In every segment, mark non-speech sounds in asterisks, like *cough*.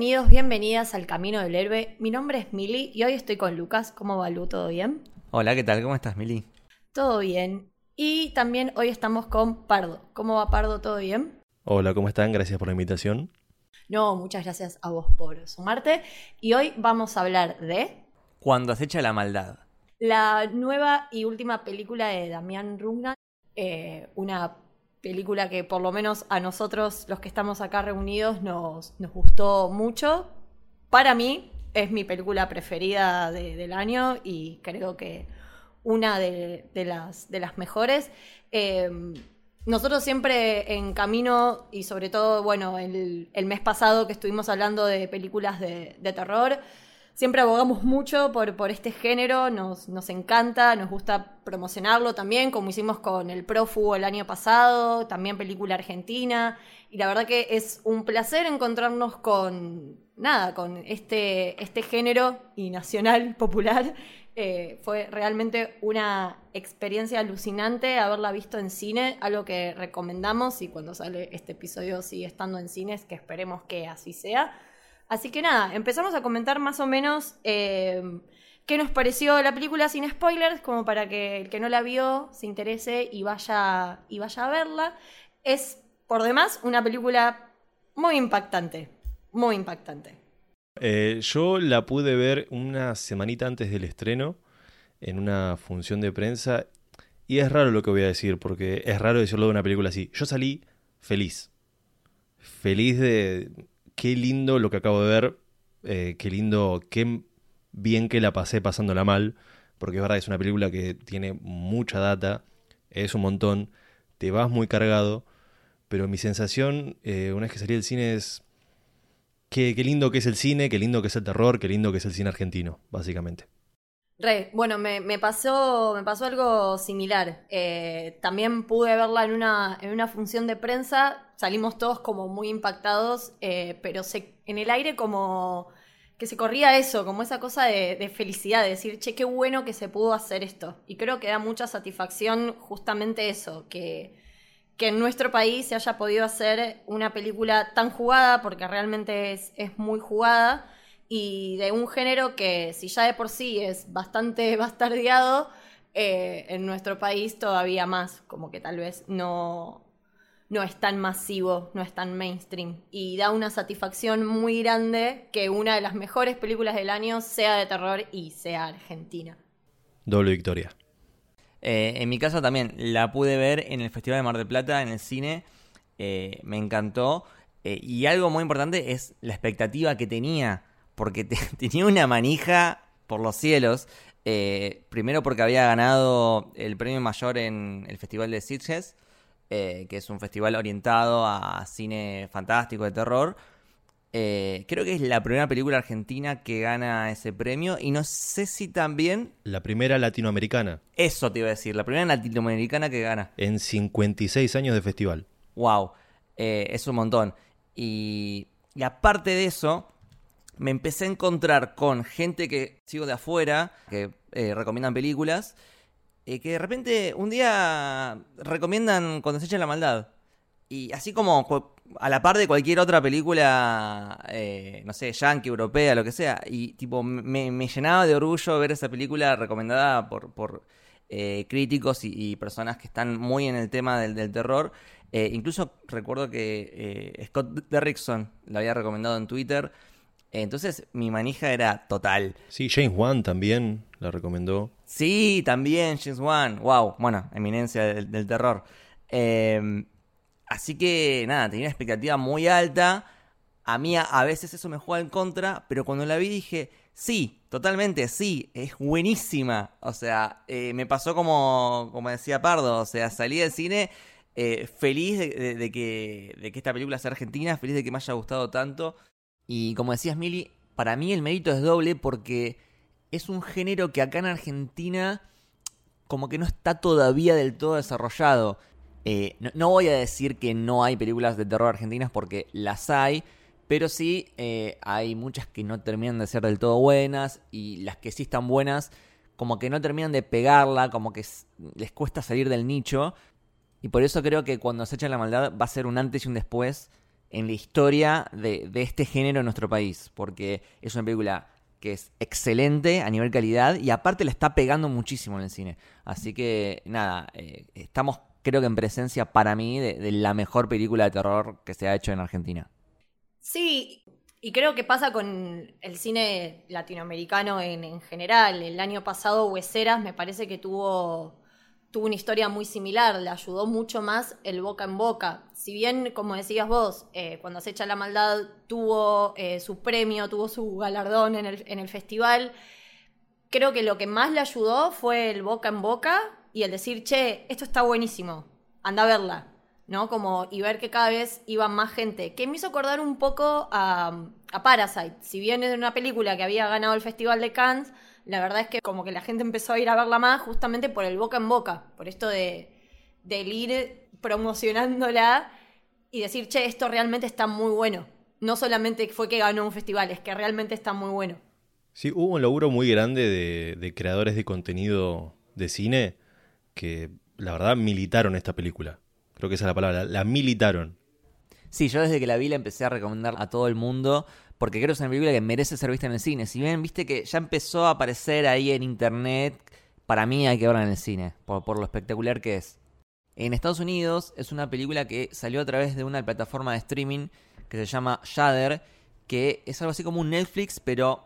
Bienvenidos, bienvenidas al Camino del Héroe. Mi nombre es Mili y hoy estoy con Lucas. ¿Cómo va Lu? ¿Todo bien? Hola, ¿qué tal? ¿Cómo estás, Mili? Todo bien. Y también hoy estamos con Pardo. ¿Cómo va Pardo? ¿Todo bien? Hola, ¿cómo están? Gracias por la invitación. No, muchas gracias a vos por sumarte. Y hoy vamos a hablar de... Cuando acecha la maldad. La nueva y última película de Damián Runga. Eh, una película que por lo menos a nosotros, los que estamos acá reunidos, nos, nos gustó mucho. Para mí es mi película preferida de- del año y creo que una de, de las, de las mejores. Eh, nosotros siempre en camino y sobre todo, bueno, el, el mes pasado que estuvimos hablando de películas de terror, siempre abogamos mucho por, por este género, nos, nos encanta, nos gusta promocionarlo también, como hicimos con el Prófugo el año pasado, también película argentina, y la verdad que es un placer encontrarnos con, nada, con este, este género y nacional *laughs* popular. Eh, fue realmente una experiencia alucinante haberla visto en cine, algo que recomendamos y cuando sale este episodio sigue estando en cines, que esperemos que así sea. Así que nada, empezamos a comentar más o menos eh, qué nos pareció la película sin spoilers, como para que el que no la vio se interese y vaya, y vaya a verla. Es, por demás, una película muy impactante, muy impactante. Eh, yo la pude ver una semanita antes del estreno en una función de prensa y es raro lo que voy a decir porque es raro decirlo de una película así. Yo salí feliz. Feliz de qué lindo lo que acabo de ver, eh, qué lindo, qué bien que la pasé pasándola mal, porque es verdad es una película que tiene mucha data, es un montón, te vas muy cargado, pero mi sensación eh, una vez que salí del cine es Qué, qué lindo que es el cine, qué lindo que es el terror, qué lindo que es el cine argentino, básicamente. Re, bueno, me, pasó, me pasó algo similar. Eh, también pude verla en una, en una función de prensa. Salimos todos como muy impactados, eh, pero se- en el aire como que se corría eso, como esa cosa de, de felicidad, de decir, che, qué bueno que se pudo hacer esto. Y creo que da mucha satisfacción justamente eso, que, que en nuestro país se haya podido hacer una película tan jugada, porque realmente es, es muy jugada, y de un género que si ya de por sí es bastante *laughs* bastardeado, eh, en nuestro país todavía más, como que tal vez no, no es tan masivo, no es tan mainstream. Y da una satisfacción muy grande que una de las mejores películas del año sea de terror y sea argentina. Doble victoria. Eh, en mi caso también la pude ver en el Festival de Mar del Plata, en el cine. Eh, me encantó. Eh, y algo muy importante es la expectativa que tenía. Porque te- *laughs* tenía una manija por los cielos. Eh, primero porque había ganado el premio mayor en el Festival de Sitges. eh, que es un festival orientado a cine fantástico de terror. Eh, creo que es la primera película argentina que gana ese premio. Y no sé si también La primera latinoamericana eso te iba a decir, la primera latinoamericana que gana. en 56 años de festival. Wow, es un montón. Y, y aparte de eso, me empecé a encontrar con gente que sigo de afuera, que eh, recomiendan películas, eh, que de repente un día recomiendan Cuando se echa la maldad. Y así como a la par de cualquier otra película, eh, no sé, yankee, europea, lo que sea. Y tipo, me, llenaba de orgullo ver esa película recomendada por, por eh, críticos y, personas que están muy en el tema del, terror. Eh, incluso recuerdo que Scott Derrickson la había recomendado en Twitter. Entonces mi manija era total. Sí, James Wan también la recomendó. Sí, también James Wan. Wow, bueno, eminencia del, del terror. Eh, así que nada, tenía una expectativa muy alta. A mí a, a veces eso me juega en contra, pero cuando la vi dije, sí, totalmente, sí, es buenísima. O sea, eh, me pasó como, como decía Pardo, o sea, salí del cine eh, feliz de, de- de que, de que esta película sea argentina, feliz de que me haya gustado tanto. Y como decías, Mili, para mí el mérito es doble porque es un género que acá en Argentina como que no está todavía del todo desarrollado. Eh, no, voy a decir que no hay películas de terror argentinas porque las hay, pero sí eh, hay muchas que no terminan de ser del todo buenas y las que sí están buenas como que no terminan de pegarla, como que les cuesta salir del nicho. Y por eso creo que cuando se echa la maldad va a ser un antes y un después en la historia de, este género en nuestro país. Porque es una película que es excelente a nivel calidad y aparte le está pegando muchísimo en el cine. Así que nada, eh, estamos creo que en presencia para mí de, de, la mejor película de terror que se ha hecho en Argentina. Sí, y creo que pasa con el cine latinoamericano en, en general. El año pasado Hueseras me parece que tuvo, tuvo una historia muy similar, le ayudó mucho más el boca en boca. Si bien, como decías vos, eh, cuando se echa la maldad tuvo eh, su premio, tuvo su galardón en el, en el festival, creo que lo que más le ayudó fue el boca en boca y el decir, che, esto está buenísimo, anda a verla. ¿no? Como, y ver que cada vez iba más gente, que me hizo acordar un poco a, a, Parasite. Si bien es una película que había ganado el Festival de Cannes, la verdad es que como que la gente empezó a ir a verla más justamente por el boca en boca, por esto de, de ir promocionándola y decir, che, esto realmente está muy bueno. No solamente fue que ganó un festival, es que realmente está muy bueno. Sí, hubo un logro muy grande de, de creadores de contenido de cine que la verdad militaron esta película. Creo que esa es la palabra, la militaron. Sí, yo desde que la vi la empecé a recomendar a todo el mundo porque creo que es una película que merece ser vista en el cine. Si bien viste que ya empezó a aparecer ahí en internet, para mí hay que verla en el cine, por, lo espectacular que es. En Estados Unidos es una película que salió a través de una plataforma de streaming que se llama Shudder, que es algo así como un Netflix, pero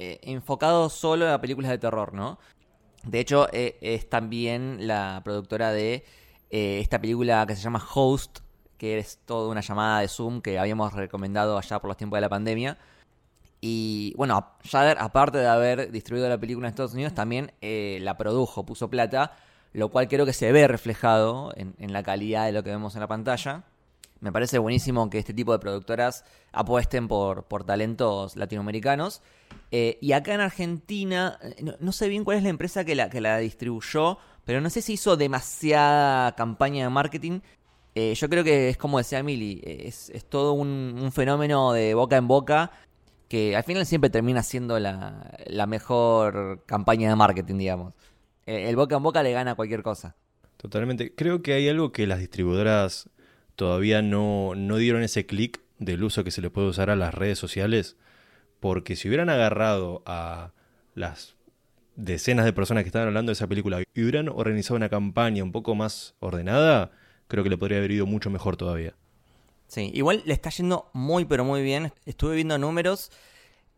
eh, enfocado solo a películas de terror, ¿no? De hecho, eh, es también la productora de eh, esta película que se llama Host, que es toda una llamada de Zoom que habíamos recomendado allá por los tiempos de la pandemia. Y bueno, Shudder, aparte de haber distribuido la película en Estados Unidos, también eh, la produjo, puso plata, lo cual creo que se ve reflejado en, la calidad de lo que vemos en la pantalla. Me parece buenísimo que este tipo de productoras apuesten por, por talentos latinoamericanos. Eh, y acá en Argentina, no, no, sé bien cuál es la empresa que la, que la distribuyó, pero no sé si hizo demasiada campaña de marketing. Eh, yo creo que es como decía Mili, es, es todo un, fenómeno de boca en boca que al final siempre termina siendo la, la mejor campaña de marketing, digamos. El, el boca en boca le gana cualquier cosa. Totalmente. Creo que hay algo que las distribuidoras todavía no, no dieron ese clic del uso que se le puede usar a las redes sociales, porque si hubieran agarrado a las decenas de personas que estaban hablando de esa película y hubieran organizado una campaña un poco más ordenada, creo que le podría haber ido mucho mejor todavía. Sí, igual le está yendo muy pero muy bien. Estuve viendo números,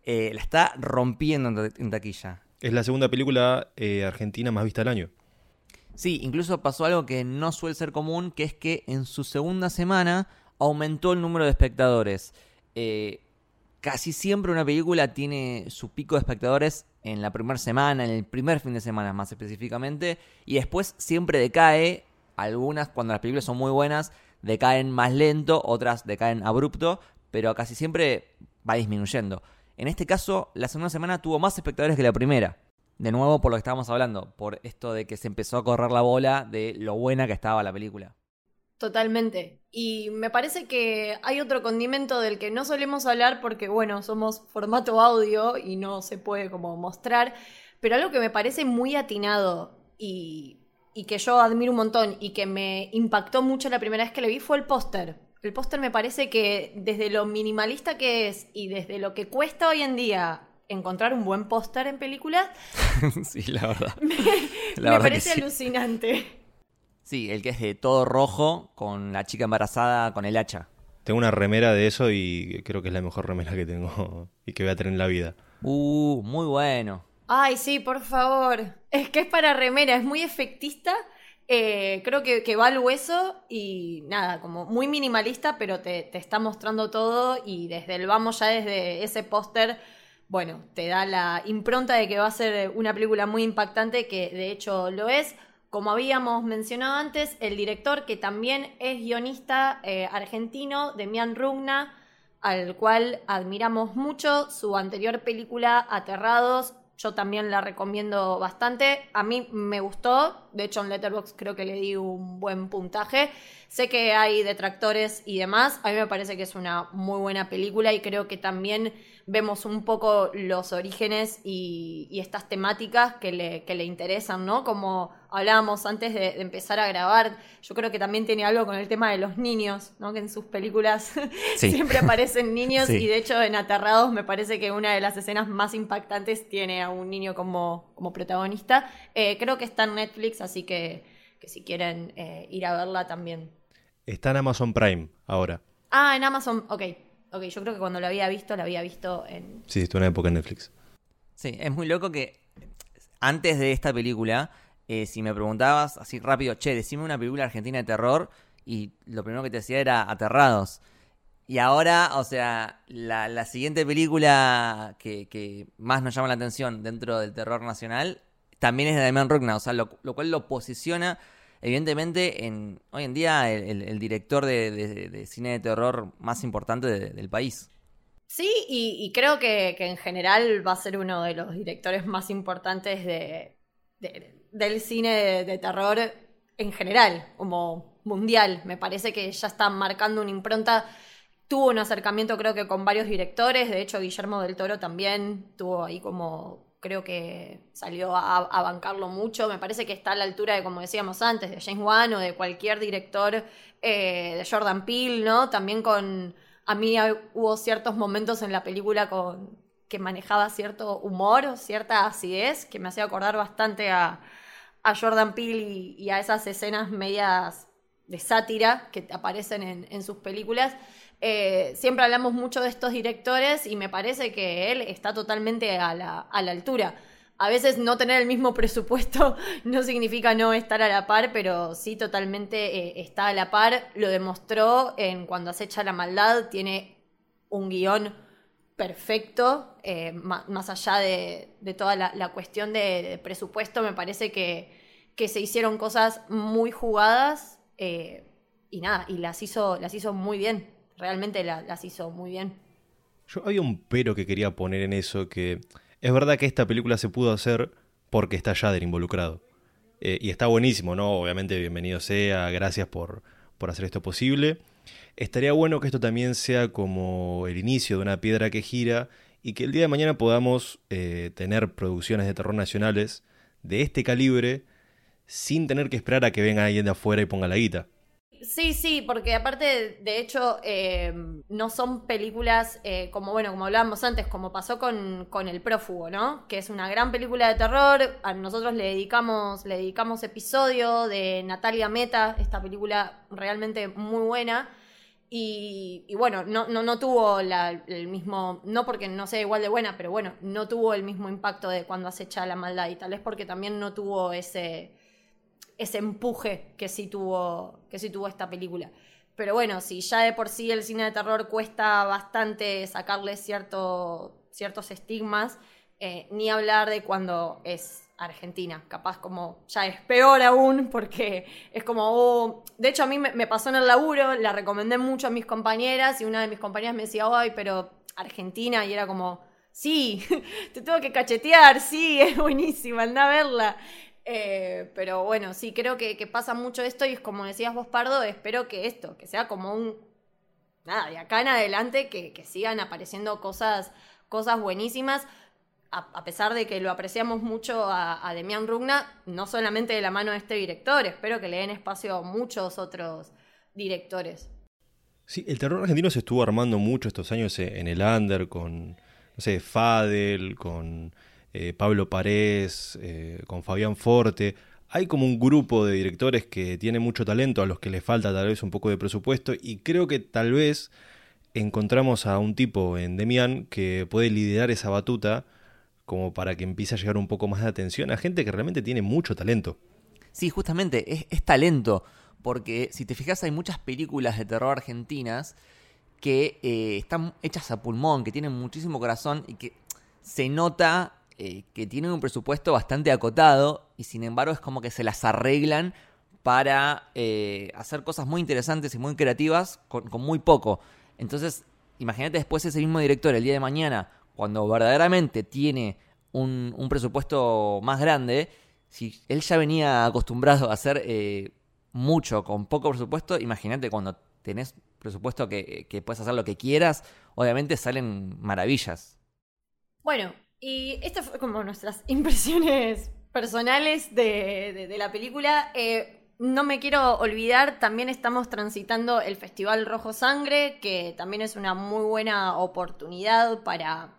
eh, la está rompiendo en taquilla. Es la segunda película eh, argentina más vista al año. Sí, incluso pasó algo que no suele ser común, que es que en su segunda semana aumentó el número de espectadores. Eh, casi siempre una película tiene su pico de espectadores en la primera semana, en el primer fin de semana más específicamente, y después siempre decae. Algunas, cuando las películas son muy buenas, decaen más lento, otras decaen abrupto, pero casi siempre va disminuyendo. En este caso, la segunda semana tuvo más espectadores que la primera. De nuevo, por lo que estábamos hablando, por esto de que se empezó a correr la bola de lo buena que estaba la película. Totalmente. Y me parece que hay otro condimento del que no solemos hablar porque, bueno, somos formato audio y no se puede como mostrar, pero algo que me parece muy atinado y, y que yo admiro un montón y que me impactó mucho la primera vez que le vi fue el póster. El póster me parece que desde lo minimalista que es y desde lo que cuesta hoy en día encontrar un buen póster en películas, *laughs* sí, la verdad. *laughs* me, La me verdad que parece sí. alucinante. Sí, el que es de todo rojo con la chica embarazada con el hacha. Tengo una remera de eso y creo que es la mejor remera que tengo *laughs* y que voy a tener en la vida. Uh, muy bueno. Ay, sí, por favor. Es que es para remera, es muy efectista. Eh, creo que, que, va al hueso y nada, como muy minimalista, pero te, te, está mostrando todo y desde el vamos, ya desde ese póster, bueno, te da la impronta de que va a ser una película muy impactante, que de hecho lo es. Como habíamos mencionado antes, el director, que también es guionista eh, argentino, Demian Rugna, al cual admiramos mucho. Su anterior película, Aterrados, yo también la recomiendo bastante. A mí me gustó. De hecho, en Letterboxd creo que le di un buen puntaje. Sé que hay detractores y demás. A mí me parece que es una muy buena película y creo que también vemos un poco los orígenes y, estas temáticas que le, le, interesan, ¿no? Como hablábamos antes de, empezar a grabar, yo creo que también tiene algo con el tema de los niños, ¿no? Que en sus películas *laughs* siempre aparecen niños y de hecho en Aterrados me parece que una de las escenas más impactantes tiene a un niño como, como protagonista. Eh, creo que está en Netflix, así que, que si quieren eh, ir a verla también. Está en Amazon Prime ahora. Ah, en Amazon, ok. Ok, yo creo que cuando lo había visto, lo había visto en... Sí, estuvo en una época en Netflix. Sí, es muy loco que antes de esta película, eh, si me preguntabas así rápido, che, decime una película argentina de terror, y lo primero que te decía era Aterrados. Y ahora, o sea, la, siguiente película que, más nos llama la atención dentro del terror nacional también es de Damián Rugna, o sea, lo, cual lo posiciona evidentemente en, hoy en día el, director de, cine de terror más importante del país. Sí, y, creo que, en general va a ser uno de los directores más importantes de, del cine de, terror en general, como mundial. Me parece que ya está marcando una impronta. Tuvo un acercamiento creo que con varios directores, de hecho Guillermo del Toro también tuvo ahí como creo que salió a, bancarlo mucho. Me parece que está a la altura de, como decíamos antes, de James Wan o de cualquier director eh, de Jordan Peele, ¿no? También con. A mí hubo ciertos momentos en la película con que manejaba cierto humor o cierta acidez que me hacía acordar bastante a, Jordan Peele y, a esas escenas medias de sátira que aparecen en sus películas. Eh, siempre hablamos mucho de estos directores y me parece que él está totalmente a la, altura. A veces no tener el mismo *laughs* presupuesto no significa no estar a la par, pero sí totalmente eh, está a la par. Lo demostró en Cuando acecha la maldad, tiene un guion perfecto, eh, más, allá de, toda la, cuestión de, presupuesto, me parece que, que, se hicieron cosas muy jugadas y nada, y las hizo, las hizo muy bien realmente las hizo muy bien. Yo había un pero que quería poner en eso, que es verdad que esta película se pudo hacer porque está Jader involucrado. Eh, y está buenísimo, ¿no? Obviamente bienvenido sea, gracias por, por hacer esto posible. Estaría bueno que esto también sea como el inicio de una piedra que gira y que el día de mañana podamos eh, tener producciones de terror nacionales de este calibre sin tener que esperar a que venga alguien de afuera y ponga la guita. Sí, sí, porque aparte, de hecho, eh, no son películas eh, como, bueno, como hablábamos antes, como pasó con, con, El Prófugo, ¿no? Que es una gran película de terror. A nosotros le dedicamos, le dedicamos episodio de Natalia Meta, esta película realmente muy buena. Y, bueno, no, no, no tuvo el mismo, no porque no sea igual de buena, pero bueno, no tuvo el mismo impacto de cuando acecha la maldad y tal vez porque también no tuvo ese ese empuje que sí tuvo, que sí tuvo esta película. Pero bueno, si ya de por sí el cine de terror cuesta bastante sacarle cierto, ciertos estigmas, eh, ni hablar de cuando es Argentina. Capaz como ya es peor aún porque es como... Oh, de hecho a mí me, pasó en el laburo, la recomendé mucho a mis compañeras y una de mis compañeras me decía, ay, pero Argentina y era como... Sí, *laughs* te tengo que cachetear, sí, *laughs* es buenísima, anda a verla. Eh, pero bueno, sí, creo que, pasa mucho esto y es como decías vos, Pardo, espero que esto, que sea como un... Nada, de acá en adelante que, sigan apareciendo cosas, cosas buenísimas, a, pesar de que lo apreciamos mucho a, Demian Rugna, no solamente de la mano de este director, espero que le den espacio a muchos otros directores. Sí, el terror argentino se estuvo armando mucho estos años en el under con, no sé, Fadel, con eh, Pablo Parés, eh, con Fabián Forte. Hay como un grupo de directores que tiene mucho talento, a los que les falta tal vez un poco de presupuesto, y creo que tal vez encontramos a un tipo en Demian que puede liderar esa batuta como para que empiece a llegar un poco más de atención a gente que realmente tiene mucho talento. Sí, justamente, es, talento, porque si te fijas hay muchas películas de terror argentinas que eh, están hechas a pulmón, que tienen muchísimo corazón y que se nota eh, que tienen un presupuesto bastante acotado y sin embargo es como que se las arreglan para eh, hacer cosas muy interesantes y muy creativas con, muy poco. Entonces, imagínate después ese mismo director el día de mañana, cuando verdaderamente tiene un, un presupuesto más grande, si él ya venía acostumbrado a hacer eh, mucho con poco presupuesto, imagínate cuando tenés presupuesto que, que puedes hacer lo que quieras, obviamente salen maravillas. Bueno, y estas fue como nuestras *laughs* impresiones personales de, de- la película. Eh, no me quiero olvidar, también estamos transitando el Festival Rojo Sangre, que también es una muy buena oportunidad para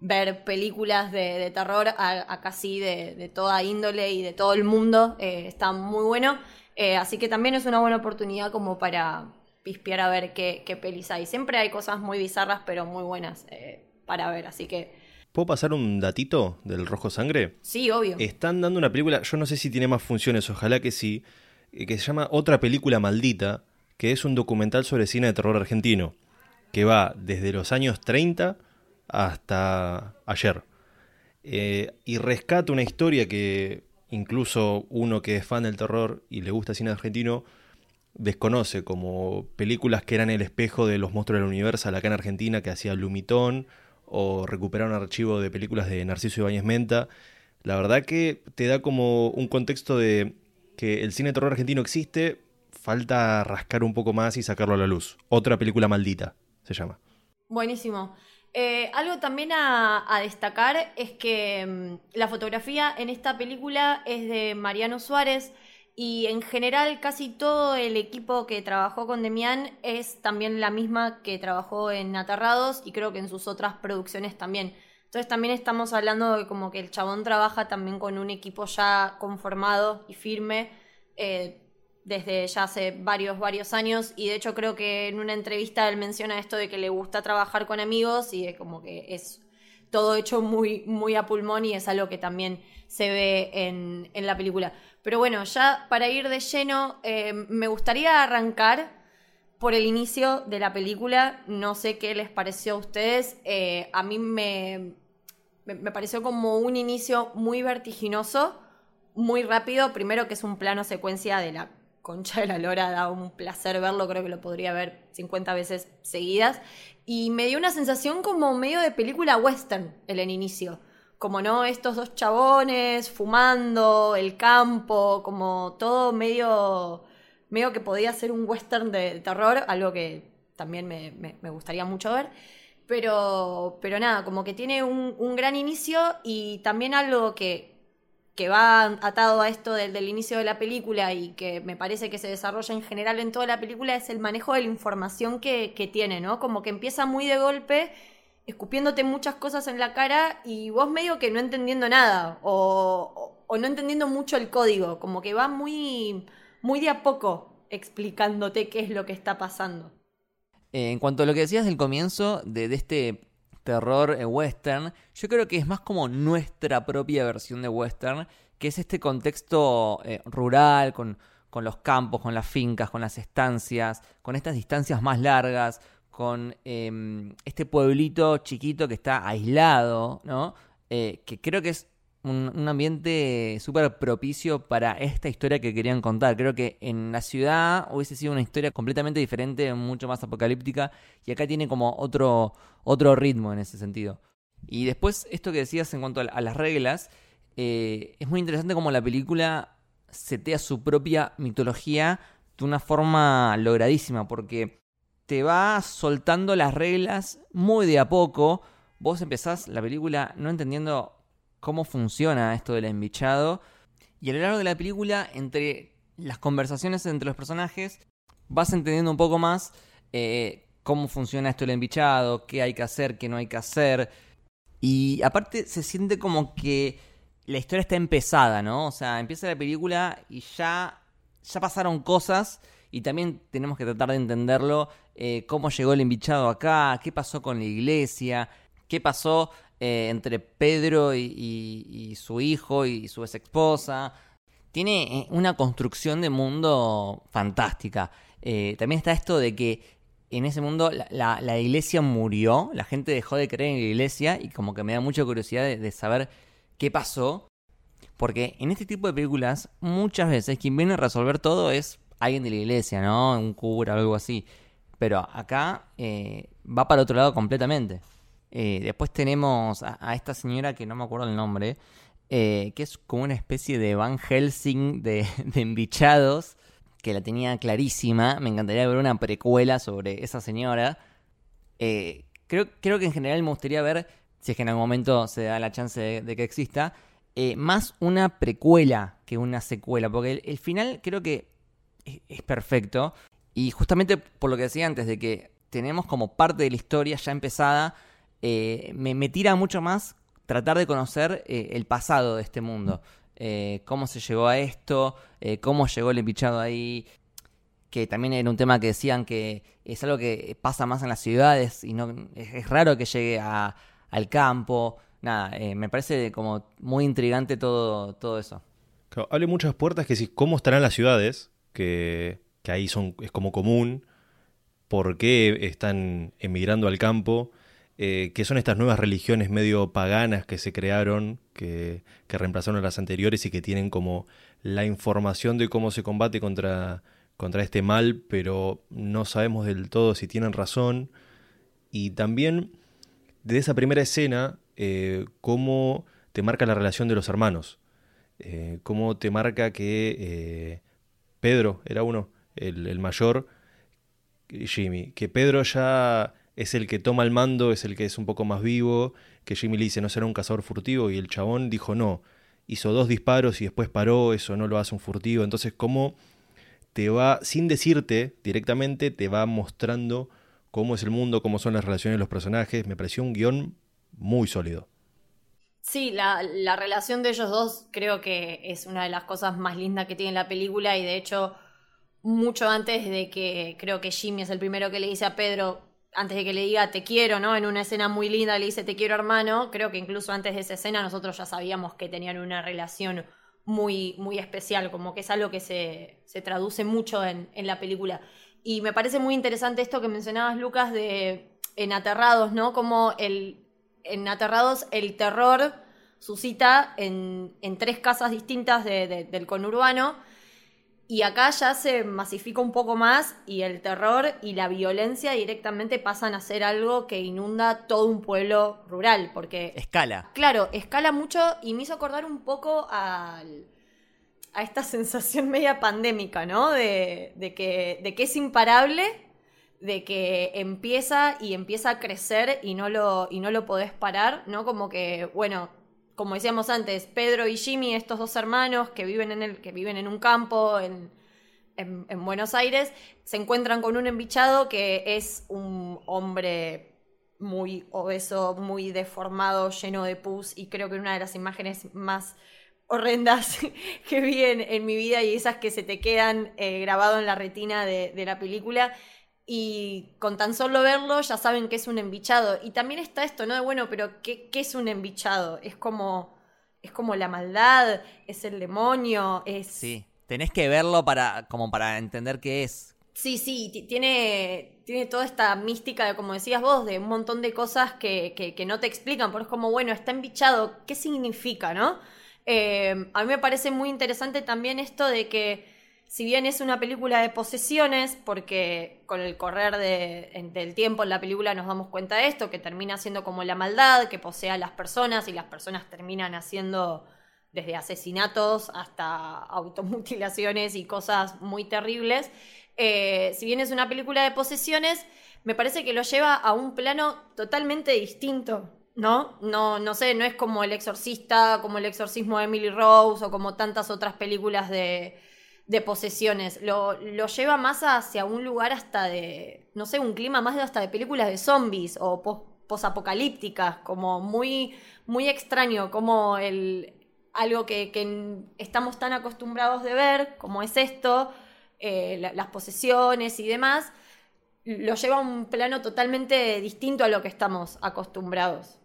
ver películas de, terror a, casi de, toda índole y de todo el mundo. Eh, está muy bueno. Eh, así que también es una buena oportunidad como para pispear a ver qué, pelis hay. Siempre hay cosas muy bizarras, pero muy buenas para ver. Así que ¿Puedo pasar un datito del Rojo Sangre? sí, obvio. Están dando una película, yo no sé si tiene más funciones, ojalá que sí, eh, que se llama Otra película maldita, que es un documental sobre cine de terror argentino, que va desde los años 30 hasta ayer. Eh, y rescata una historia que incluso uno que es fan del terror y le gusta el cine argentino desconoce, como películas que eran el espejo de los monstruos del Universal acá en Argentina, que hacía Lumitón, o recuperar un archivo de películas de Narciso Ibáñez Menta. La verdad que te da como un contexto de que el cine de terror argentino existe, falta rascar un poco más y sacarlo a la luz. Otra película maldita se llama. Buenísimo. Eh, algo también a, destacar es que mm, la fotografía en esta película es de Mariano Suárez y en general casi todo el equipo que trabajó con Demián es también la misma que trabajó en Aterrados y creo que en sus otras producciones también. Entonces también estamos hablando de como que el chabón trabaja también con un equipo ya conformado y firme. eh, desde ya hace varios, varios años y de hecho creo que en una entrevista él menciona esto de que le gusta trabajar con amigos y es como que es todo hecho muy, muy a pulmón y es algo que también se ve en, en la película. Pero bueno, ya para ir de lleno, eh, me gustaría arrancar por el inicio de la película. No sé qué les pareció a ustedes. Eh, a mí me, me, pareció como un inicio muy vertiginoso, muy rápido. Primero que es un plano secuencia de la concha de la lora, da un placer verlo, creo que lo podría ver 50 veces seguidas. Y me dio una sensación como medio de película western el en inicio. Como no, estos dos chabones fumando, el campo, como todo medio, medio que podía ser un western de terror, algo que también me, me- gustaría mucho ver. Pero, pero nada, como que tiene un, gran inicio y también algo que, que va atado a esto del, del inicio de la película y que me parece que se desarrolla en general en toda la película es el manejo de la información que, que tiene, ¿no? Como que empieza muy de golpe, escupiéndote muchas cosas en la cara y vos medio que no entendiendo nada o, o- no entendiendo mucho el código, como que va muy, muy de a poco explicándote qué es lo que está pasando. Eh, en cuanto a lo que decías del comienzo de, de este terror eh, western, yo creo que es más como nuestra propia versión de western, que es este contexto eh, rural, con, con los campos, con las fincas, con las estancias, con estas distancias más largas, con eh, este pueblito chiquito que está aislado, ¿no? Eh, que creo que es un, ambiente súper propicio para esta historia que querían contar. Creo que en la ciudad hubiese sido una historia completamente diferente, mucho más apocalíptica, y acá tiene como otro, otro ritmo en ese sentido. Y después, esto que decías en cuanto a, a las reglas, eh, es muy interesante como la película setea su propia mitología de una forma logradísima, porque te va soltando las reglas muy de a poco. Vos empezás la película no entendiendo cómo funciona esto del embichado. Y a lo largo de la película, entre las conversaciones entre los personajes, vas entendiendo un poco más eh, cómo funciona esto del embichado, qué hay que hacer, qué no hay que hacer. Y aparte se siente como que la historia está empezada, ¿no? O sea, empieza la película y ya, ya pasaron cosas y también tenemos que tratar de entenderlo, eh, cómo llegó el embichado acá, qué pasó con la iglesia, qué pasó eh, entre Pedro y, su hijo y su ex esposa. Tiene eh, una construcción de mundo fantástica. Eh, también está esto de que en ese mundo la iglesia murió, la gente dejó de creer en la iglesia y como que me da mucha curiosidad de, de saber qué pasó. Porque en este tipo de películas muchas veces quien viene a resolver todo es alguien de la iglesia, ¿no? Un cura o algo así. Pero acá eh, va para otro lado completamente. Eh, después tenemos a, esta señora que no me acuerdo el nombre, eh, que es como una especie de Van Helsing de, *laughs* de embichados, que la tenía clarísima. Me encantaría ver una precuela sobre esa señora. Creo, creo que en general me gustaría ver, si es que en algún momento se da la chance de, que exista, más una precuela que una secuela, porque el, final creo que es perfecto. Y justamente por lo que decía antes, de que tenemos como parte de la historia ya empezada, eh, me, me tira mucho más tratar de conocer eh, el pasado de este mundo. Eh, cómo se llegó a esto, cómo llegó el embichado ahí, que también era un tema que decían que es algo que pasa más en las ciudades y no es, raro que llegue a- al campo. Nada, me parece como muy intrigante todo, todo eso. Claro, abre muchas puertas que si cómo estarán las ciudades, que, que ahí son, es como común, por qué están emigrando al campo, eh, qué son estas nuevas religiones medio paganas que se crearon, que, que reemplazaron a las anteriores y que tienen como la información de cómo se combate contra, contra este mal, pero no sabemos del todo si tienen razón. Y también de esa primera escena, eh, cómo te marca la relación de los hermanos. Eh, cómo te marca que Pedro era uno, el, mayor, Jimmy, que Pedro ya es el que toma el mando, es el que es un poco más vivo, que Jimmy le dice no será un cazador furtivo y el chabón dijo no, hizo dos disparos y después paró, eso no lo hace un furtivo, entonces cómo te va, sin decirte directamente, te va mostrando cómo es el mundo, cómo son las relaciones de los personajes, me pareció un guion muy sólido. Sí, la, la relación de ellos dos creo que es una de las cosas más lindas que tiene la película y de hecho mucho antes de que creo que Jimmy es el primero que le dice a Pedro, antes de que le diga te quiero, ¿no? En una escena muy linda le dice te quiero hermano, creo que incluso antes de esa escena nosotros ya sabíamos que tenían una relación muy, muy especial, como que es algo que se, se traduce mucho en, en la película. Y me parece muy interesante esto que mencionabas, Lucas, de en Aterrados, ¿no? Como el, en Aterrados el terror suscita en, en tres casas distintas de- de- del conurbano y acá ya se masifica un poco más y el terror y la violencia directamente pasan a ser algo que inunda todo un pueblo rural, porque Escala. Claro, escala mucho y me hizo acordar un poco al- a esta *laughs* sensación media pandémica, ¿no? De, de que, de que es imparable, de que empieza y empieza a crecer y no lo, y no lo podés parar, ¿no? Como que, bueno, como decíamos antes, Pedro y Jimmy, estos dos hermanos que viven en, el, que viven en un campo, en, en, en Buenos Aires, se encuentran con un embichado que es un hombre muy obeso, muy deformado, lleno de pus, y creo que una de las imágenes más horrendas *laughs* que vi en, mi vida y esas que se te quedan eh, grabado en la retina de la película. Y con tan solo verlo ya saben que es un embichado. Y también está esto, ¿no? De bueno, pero ¿qué, qué es un embichado? Es como, es como la maldad, es el demonio, es... Sí. Tenés que verlo para, como para entender qué es. Sí, sí, ti- tiene, tiene toda esta mística de, como decías vos, de un montón de cosas que, que- que no te explican, pero es como, bueno, está embichado, ¿qué significa, no? Eh, a mí me parece muy interesante también esto de que, si bien es una película de posesiones, porque con el correr del tiempo en la película nos damos cuenta de esto, que termina siendo como la maldad que posee a las personas y las personas terminan haciendo desde asesinatos hasta automutilaciones y cosas muy terribles. Eh, si bien es una película de posesiones, me parece que lo lleva a un plano totalmente distinto, ¿no? No, no sé, no es como El Exorcista, como El Exorcismo de Emily Rose o como tantas otras películas de, de posesiones. Lo, lo lleva más hacia un lugar hasta de, no sé, un clima más de hasta de películas de zombies o pos- posapocalípticas, como muy, muy extraño, como el, algo que, que estamos tan acostumbrados de ver, como es esto, eh, la- las posesiones y demás, lo lleva a un plano totalmente distinto a lo que estamos acostumbrados.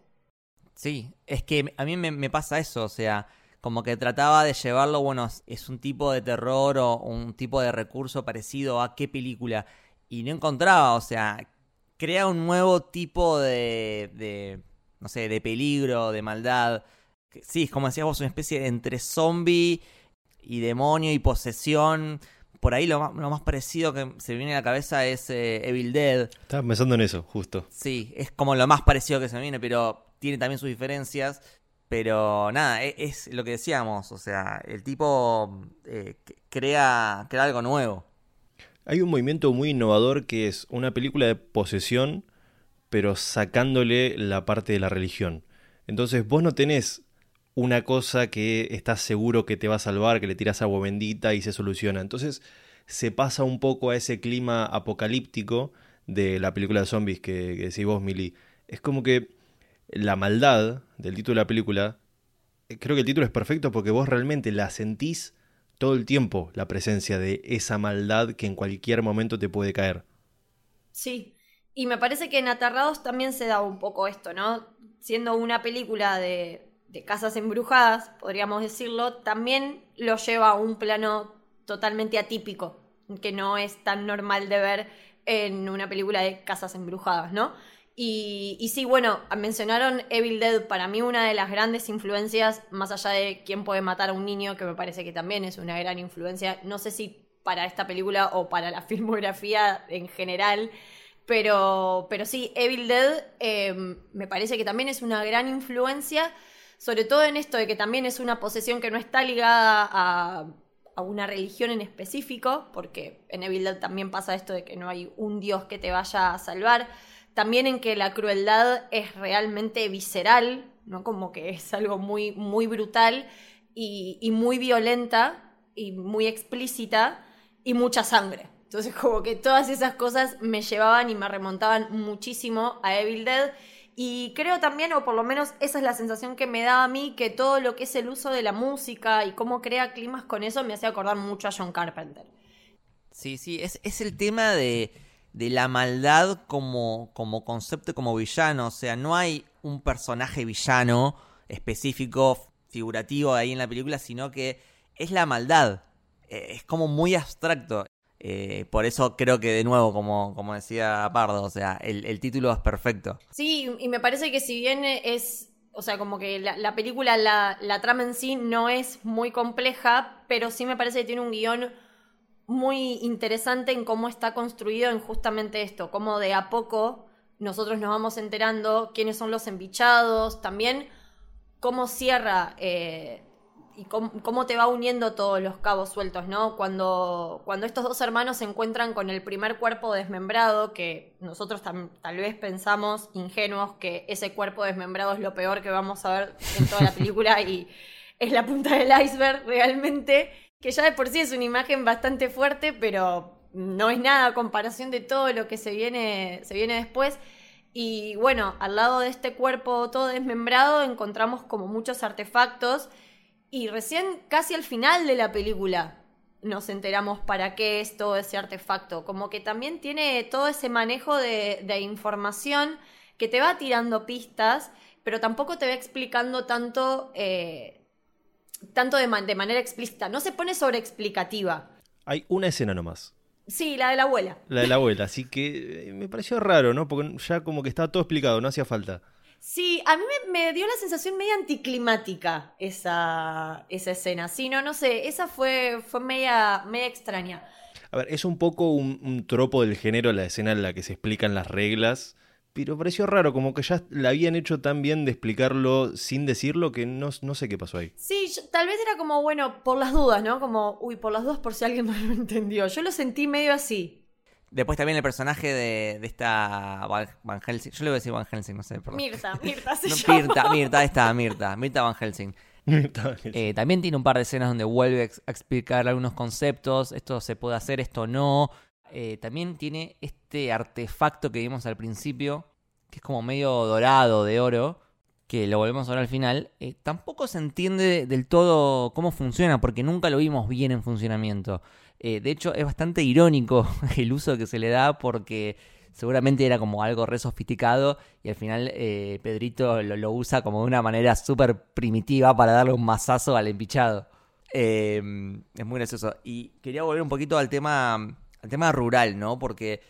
Sí, es que a mí me, me pasa eso, o sea, como que trataba de llevarlo, bueno, es- un tipo de terror o un tipo de recurso parecido a qué película, y no encontraba, o sea, crea un nuevo tipo de, de no sé, de peligro, de maldad. Sí, es como decías vos, una especie de entre zombie y demonio y posesión, por ahí lo más, lo más parecido que se me viene a la cabeza es eh, Evil Dead. Estaba pensando en eso, justo. Sí, es como lo más parecido que se me viene, pero tiene también sus diferencias. Pero nada, e- es, lo que decíamos, o sea, el tipo eh, crea, crea algo nuevo. Hay un movimiento muy innovador que es una película de posesión, pero sacándole la parte de la religión. Entonces vos no tenés una cosa que estás seguro que te va a salvar, que le tirás agua bendita y se soluciona. Entonces se pasa un poco a ese clima apocalíptico de la película de zombies que, que decís vos, Mili. Es como que la maldad del título de la película, eh, creo que el título es perfecto porque vos realmente la sentís todo el tiempo, la presencia de esa maldad que en cualquier momento te puede caer. Sí, y me parece que en Aterrados también se da un poco esto, ¿no? Siendo una película de, de casas embrujadas, podríamos decirlo, también lo lleva a un plano totalmente atípico, que no es tan normal de ver en una película de casas embrujadas, ¿no? Y, y sí, bueno, mencionaron Evil Dead, para mí una de las grandes influencias, más allá de quién puede matar a un niño, que me parece que también es una gran influencia, no sé si para esta película o para la *laughs* filmografía en general, pero, pero sí, Evil Dead eh, me parece que también es una gran influencia, sobre todo en esto de que también es una posesión que no está ligada a una religión en específico, porque en Evil Dead también pasa esto de que no hay un dios que te vaya a salvar, también en que la crueldad es realmente visceral, ¿no? Como que es algo muy, muy brutal y, muy violenta y muy explícita y mucha sangre. Entonces como que todas esas cosas me llevaban y me remontaban muchísimo a Evil Dead. Y creo también, o por lo menos esa es la sensación que me da a mí, que todo lo que es el uso de la música y cómo crea climas con eso me hace acordar mucho a John Carpenter. Sí, sí, es, es el tema de, de la maldad como, como concepto, como villano. O sea, no hay un personaje villano específico, figurativo ahí en la película, sino que es la maldad. Eh, es como muy abstracto. Eh, por eso creo que de nuevo, como, como decía Pardo, o sea, el, el título es perfecto. Sí, y me parece que si bien es, o sea, como que la, la película, la, la trama en sí no es muy compleja, pero sí me parece que tiene un guion muy interesante en cómo está construido en justamente esto, cómo de a poco nosotros nos vamos enterando quiénes son los embichados, también cómo cierra eh, y cómo, cómo te va uniendo todos los cabos sueltos, ¿no? Cuando, cuando estos dos hermanos se encuentran con el primer cuerpo desmembrado, que nosotros tal vez pensamos, ingenuos, que ese cuerpo desmembrado es lo peor que vamos a ver en toda la película y es la punta del iceberg realmente, que ya de por sí es una imagen bastante fuerte, pero no es nada a comparación de todo lo que se viene, se viene después. Y bueno, al lado de este cuerpo todo desmembrado encontramos como muchos artefactos y recién casi al final de la película nos enteramos para qué es todo ese artefacto. Como que también tiene todo ese manejo de, información que te va tirando pistas, pero tampoco te va explicando tanto, eh, tanto de, man- de manera explícita. No se pone sobreexplicativa. Hay una escena nomás, Sí, la de la abuela. la de la abuela, *laughs* así que eh, me pareció raro, ¿no? Porque ya como que estaba todo explicado, no hacía falta. Sí, a mí me, me dio la sensación media anticlimática esa, esa escena. Sí, no, no sé, esa fue, fue media, media extraña. A ver, es un poco un, un tropo del género la escena en la que se explican las reglas, pero pareció raro, como que ya la habían hecho tan bien de explicarlo sin decirlo que no, no sé qué pasó ahí. Sí, yo- tal vez era como, bueno, por las dudas, ¿no? Como, uy, por las dudas por si alguien *laughs* no lo entendió. Yo lo sentí medio así. Después también el personaje de, de esta Van, Helsing. Yo le voy a decir Van Helsing, no sé, perdón. Mirta, *laughs* Mirta se No, llama. Mirta, Mirta, ahí está, Mirta. *laughs* Mirta Van Helsing. Eh, también tiene un par de escenas donde vuelve a explicar algunos conceptos. Esto se puede hacer, esto no. Eh, también tiene este artefacto que vimos al principio, que es como medio dorado, de oro, que lo volvemos a ver al final. Eh, tampoco se entiende del todo cómo funciona, porque nunca lo vimos bien en funcionamiento. Eh, de hecho, es bastante irónico *laughs* el uso que se le da, porque seguramente era como algo re sofisticado y al final Pedrito lo, lo usa como de una manera súper primitiva para darle un mazazo al empichado. Eh, es muy gracioso. Y quería volver un poquito al tema, al tema rural, ¿no? Porque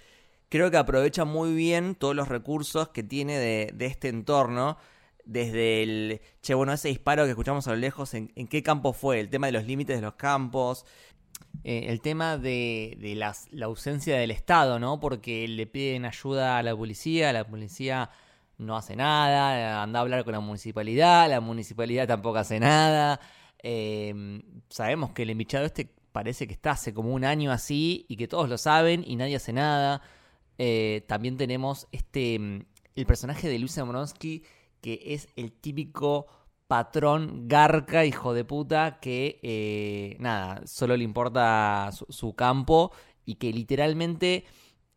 creo que aprovecha muy bien todos los recursos que tiene de, este entorno. Desde el, che, bueno, ese disparo que escuchamos a lo lejos, ¿en, en qué campo fue? El tema de los límites de los campos. eh, el tema de, de las- la ausencia del Estado, ¿no? Porque le piden ayuda a la policía, la policía no hace nada, anda a hablar con la municipalidad, la municipalidad tampoco hace nada. Eh, sabemos que el embichado este parece que está hace como un año así y que todos lo saben y nadie hace nada. Eh, también tenemos este mm, el personaje de Luis Amoronsky que es el típico patrón garca, hijo de puta, que eh, nada, solo le importa su, su campo y que literalmente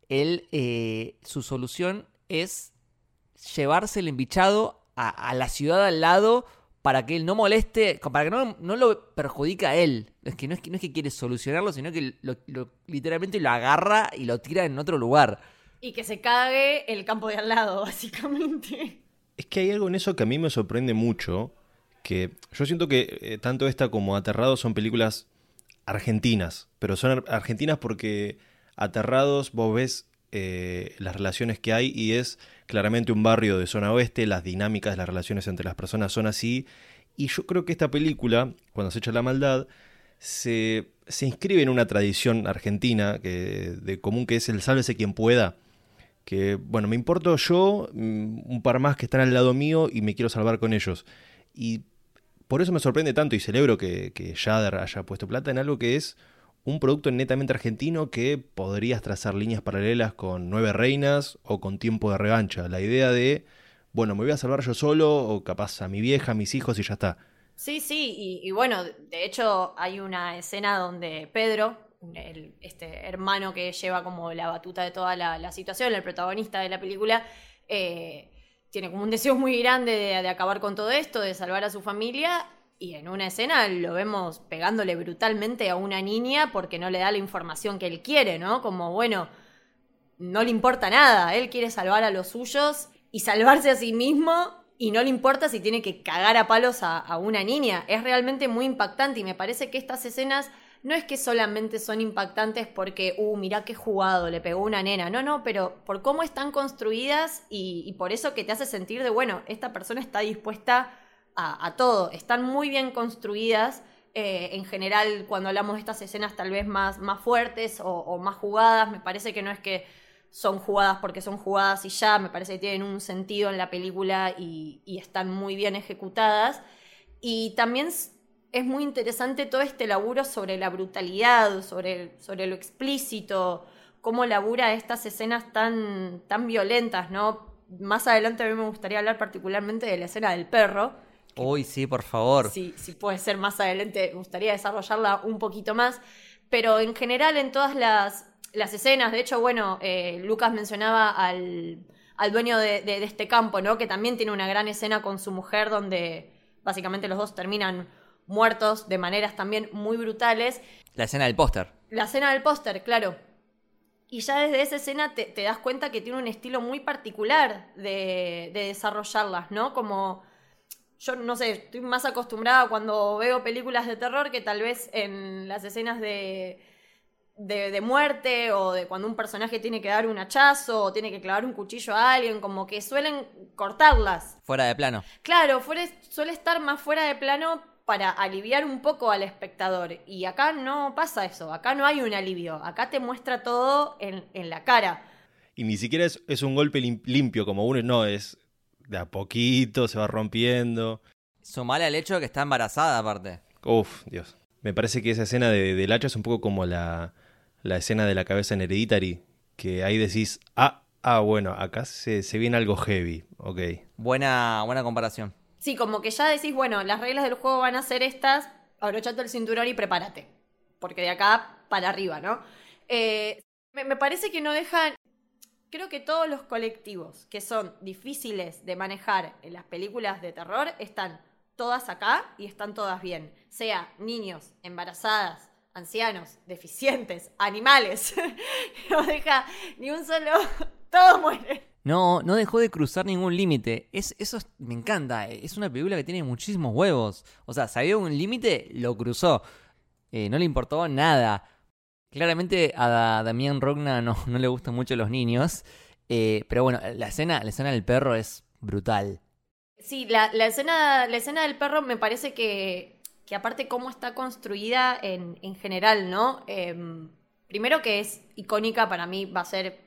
él, eh, su solución es llevarse el embichado a, a la ciudad al lado para que él no moleste, para que no, no lo perjudique a él. Es que no es que, no es que quiere solucionarlo, sino que lo- lo- literalmente lo agarra y lo tira en otro lugar. Y que se cague el campo de al lado, *laughs* básicamente. Es que hay algo en eso que a mí me sorprende mucho, que yo siento que eh, tanto esta como Aterrados son películas argentinas, pero son ar- argentinas porque Aterrados vos ves eh, las relaciones que hay y es claramente un barrio de zona oeste, las dinámicas las relaciones entre las personas son así, y yo creo que esta película, cuando se echa la maldad, se, se inscribe en una tradición argentina que, de común que es el sálvese quien pueda que, bueno, me importo yo, mm, un par más que están al lado mío y me quiero salvar con ellos. Y por eso me sorprende tanto y celebro que, que Shudder haya puesto plata en algo que es un producto netamente argentino que podrías trazar líneas paralelas con Nueve Reinas o con Tiempo de Revancha. La idea de, bueno, me voy a salvar yo solo o capaz a mi vieja, a mis hijos y ya está. Sí, sí, y, bueno, de hecho hay una escena donde Pedro, el, este hermano que lleva como la batuta de toda la, situación, el protagonista de la película, eh, tiene como un deseo muy grande de, de acabar con todo esto, de salvar a su familia, y en una escena lo vemos pegándole brutalmente a una niña porque no le da la información que él quiere, ¿no? Como, bueno, no le importa nada, él quiere salvar a los suyos y salvarse a sí mismo y no le importa si tiene que cagar a palos a, una niña. Es realmente muy impactante y me parece que estas escenas no es que solamente son impactantes porque, uh, mirá qué jugado, le pegó una nena. No, no, pero por cómo están construidas y, y por eso que te hace sentir de, bueno, esta persona está dispuesta a, todo. Están muy bien construidas. eh, en general, cuando hablamos de estas escenas tal vez más, más fuertes o, más jugadas, me parece que no es que son jugadas porque son jugadas y ya, me parece que tienen un sentido en la película y, y están muy bien ejecutadas. Y también es muy interesante todo este laburo sobre la brutalidad, sobre, sobre lo explícito, cómo labura estas escenas tan, tan violentas, ¿no? Más adelante a mí me gustaría hablar particularmente de la escena del perro, Uy, sí, por favor. si, si puede ser más adelante, me gustaría desarrollarla un poquito más. Pero en general, en todas las, las escenas, de hecho, bueno, eh, Lucas mencionaba al, al dueño de, de- de este campo, ¿no? Que también tiene una gran escena con su mujer donde básicamente los dos terminan muertos de maneras también muy brutales. La escena del póster. La escena del póster, claro. Y ya desde esa escena te, te das cuenta que tiene un estilo muy particular de, de desarrollarlas, ¿no? Como yo no sé, estoy más acostumbrada cuando veo películas de terror que tal vez en las escenas de, de, de muerte o de cuando un personaje tiene que dar un hachazo o tiene que clavar un cuchillo a alguien, como que suelen cortarlas. Fuera de plano. Claro, fuere- suele estar más fuera de plano para aliviar un poco al espectador. Y acá no pasa eso, acá no hay un alivio, acá te muestra todo en, en la cara. Y ni siquiera es, es un golpe lim- limpio como uno, no, es de a poquito, se va rompiendo. Sumale al hecho de que está embarazada, aparte. Uf, Dios. Me parece que esa escena de, del hacha es un poco como la, la escena de la cabeza en Hereditary, que ahí decís, ah, ah, bueno, acá se, se viene algo heavy, ok. Buena, buena comparación. Sí, como que ya decís, bueno, las reglas del juego van a ser estas, abrochate el cinturón y prepárate. Porque de acá para arriba, ¿no? Eh, me, me parece que no dejan. Creo que todos los colectivos que son difíciles de manejar en las películas de terror están todas acá y están todas bien. Sea niños, embarazadas, ancianos, deficientes, animales. *laughs* no deja ni un solo. *laughs* Todos mueren. No, no dejó de cruzar ningún límite. Es, eso es- me encanta. Es una película que tiene muchísimos huevos. O sea, sabía un límite, lo cruzó. Eh, no le importó nada. Claramente a Da- Damián Rogna no, no le gustan mucho los niños. eh, pero bueno, la escena, la escena del perro es brutal. Sí, la, la escena, la escena del perro me parece que que aparte cómo está construida en, en general, ¿no? Em, primero que es icónica, para mí va a ser